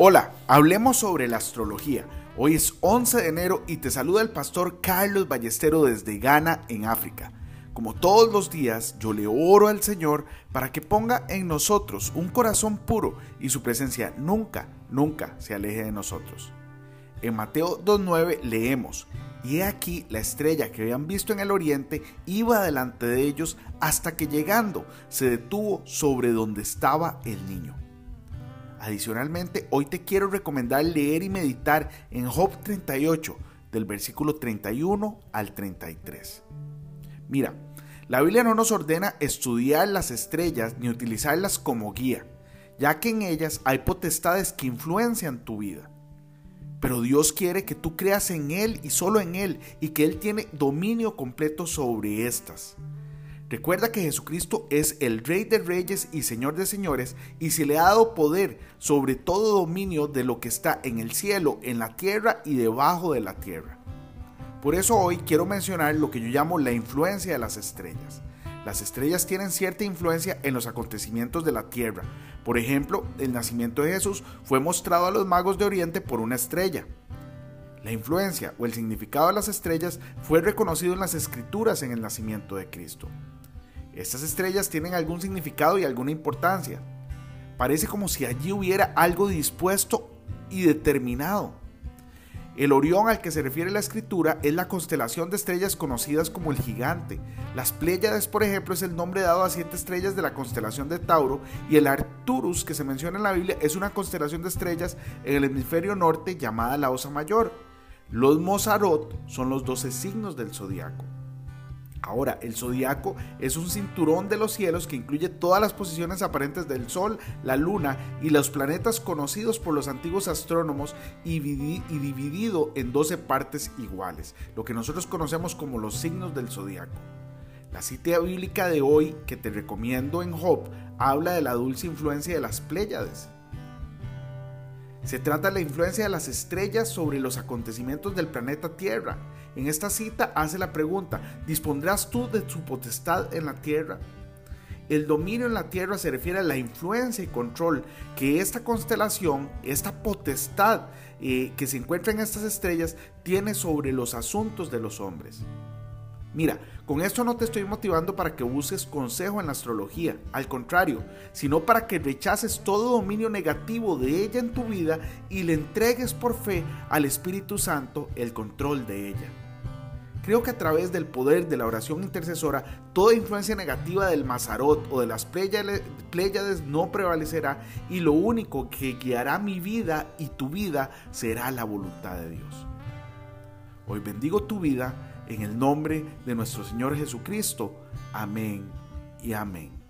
Hola, hablemos sobre la astrología. Hoy es 11 de enero y te saluda el pastor Carlos Ballestero desde Ghana, en África. Como todos los días, yo le oro al Señor para que ponga en nosotros un corazón puro y su presencia nunca, nunca se aleje de nosotros. En Mateo 2.9 leemos, y he aquí la estrella que habían visto en el oriente iba delante de ellos hasta que llegando se detuvo sobre donde estaba el niño. Adicionalmente, hoy te quiero recomendar leer y meditar en Job 38, del versículo 31 al 33. Mira, la Biblia no nos ordena estudiar las estrellas ni utilizarlas como guía, ya que en ellas hay potestades que influencian tu vida. Pero Dios quiere que tú creas en Él y solo en Él y que Él tiene dominio completo sobre estas. Recuerda que Jesucristo es el Rey de Reyes y Señor de Señores y se le ha dado poder sobre todo dominio de lo que está en el cielo, en la tierra y debajo de la tierra. Por eso hoy quiero mencionar lo que yo llamo la influencia de las estrellas. Las estrellas tienen cierta influencia en los acontecimientos de la tierra. Por ejemplo, el nacimiento de Jesús fue mostrado a los magos de Oriente por una estrella. La influencia o el significado de las estrellas fue reconocido en las escrituras en el nacimiento de Cristo. Estas estrellas tienen algún significado y alguna importancia. Parece como si allí hubiera algo dispuesto y determinado. El Orión al que se refiere la escritura es la constelación de estrellas conocidas como el gigante. Las Pléyades, por ejemplo, es el nombre dado a siete estrellas de la constelación de Tauro y el Arcturus que se menciona en la Biblia es una constelación de estrellas en el hemisferio norte llamada la Osa Mayor. Los Mozarot son los doce signos del zodiaco. Ahora, el zodiaco es un cinturón de los cielos que incluye todas las posiciones aparentes del Sol, la Luna y los planetas conocidos por los antiguos astrónomos y, dividido en 12 partes iguales, lo que nosotros conocemos como los signos del zodiaco. La cita bíblica de hoy que te recomiendo en Job habla de la dulce influencia de las Pléyades. Se trata de la influencia de las estrellas sobre los acontecimientos del planeta Tierra. En esta cita hace la pregunta, ¿dispondrás tú de su potestad en la Tierra? El dominio en la Tierra se refiere a la influencia y control que esta constelación, esta potestad eh, que se encuentra en estas estrellas, tiene sobre los asuntos de los hombres. Mira, con esto no te estoy motivando para que busques consejo en la astrología, al contrario, sino para que rechaces todo dominio negativo de ella en tu vida y le entregues por fe al Espíritu Santo el control de ella. Creo que a través del poder de la oración intercesora, toda influencia negativa del Mazarot o de las Pléyades no prevalecerá y lo único que guiará mi vida y tu vida será la voluntad de Dios. Hoy bendigo tu vida en el nombre de nuestro Señor Jesucristo. Amén y amén.